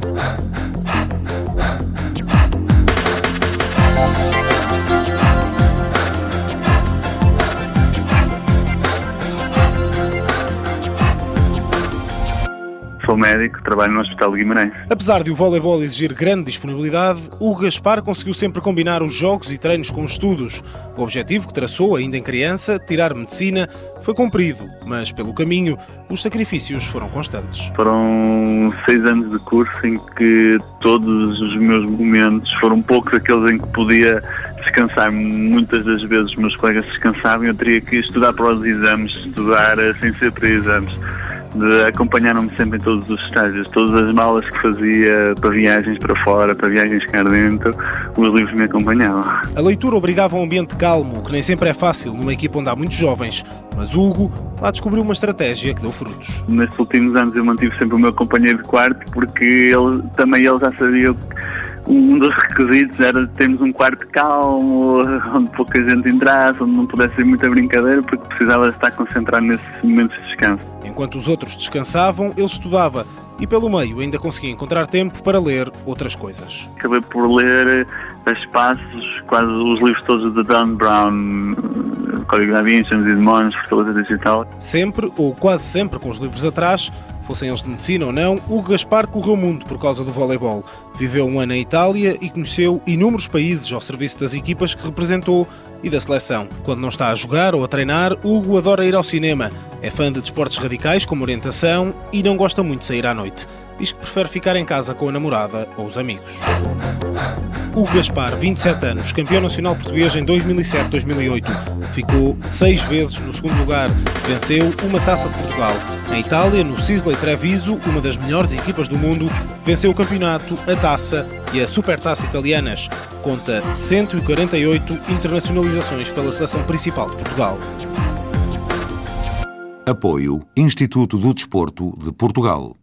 Huh? Sou médico, trabalho no Hospital de Guimarães. Apesar de o voleibol exigir grande disponibilidade, o Gaspar conseguiu sempre combinar os jogos e treinos com os estudos. O objetivo que traçou, ainda em criança, tirar medicina, foi cumprido, mas pelo caminho os sacrifícios foram constantes. Foram seis anos de curso em que todos os meus momentos foram poucos aqueles em que podia descansar. Muitas das vezes os meus colegas descansavam e eu teria que estudar para os exames, estudar eh, sem ser para exames acompanharam-me sempre em todos os estágios, todas as malas que fazia para viagens para fora, para viagens cá dentro, os livros me acompanhavam. A leitura obrigava a um ambiente calmo, que nem sempre é fácil numa equipa onde há muitos jovens, mas Hugo lá descobriu uma estratégia que deu frutos. Nestes últimos anos eu mantive sempre o meu companheiro de quarto porque ele, também ele já sabia um dos requisitos era termos um quarto calmo, onde pouca gente entrasse, onde não pudesse ter muita brincadeira, porque precisava estar concentrado nesses momentos de descanso. Enquanto os outros descansavam, ele estudava e pelo meio ainda conseguia encontrar tempo para ler outras coisas. Acabei por ler a espaços quase os livros todos de Dan Brown, Código da Vinci, e Demónios, Fortaleza Digital. Sempre, ou quase sempre, com os livros atrás, fossem eles de medicina ou não, o Gaspar correu o mundo por causa do voleibol. Viveu um ano em Itália e conheceu inúmeros países ao serviço das equipas que representou e da seleção. Quando não está a jogar ou a treinar, Hugo adora ir ao cinema. É fã de desportos radicais como orientação e não gosta muito de sair à noite. Diz que prefere ficar em casa com a namorada ou os amigos. Hugo Gaspar, 27 anos, campeão nacional português em 2007-2008. Ficou seis vezes no segundo lugar. Venceu uma taça de Portugal. Em Itália, no Sisley Treviso, uma das melhores equipas do mundo, venceu o campeonato, a taça e a supertaça italianas. Conta 148 internacionalizações pela seleção principal de Portugal. Apoio Instituto do Desporto de Portugal.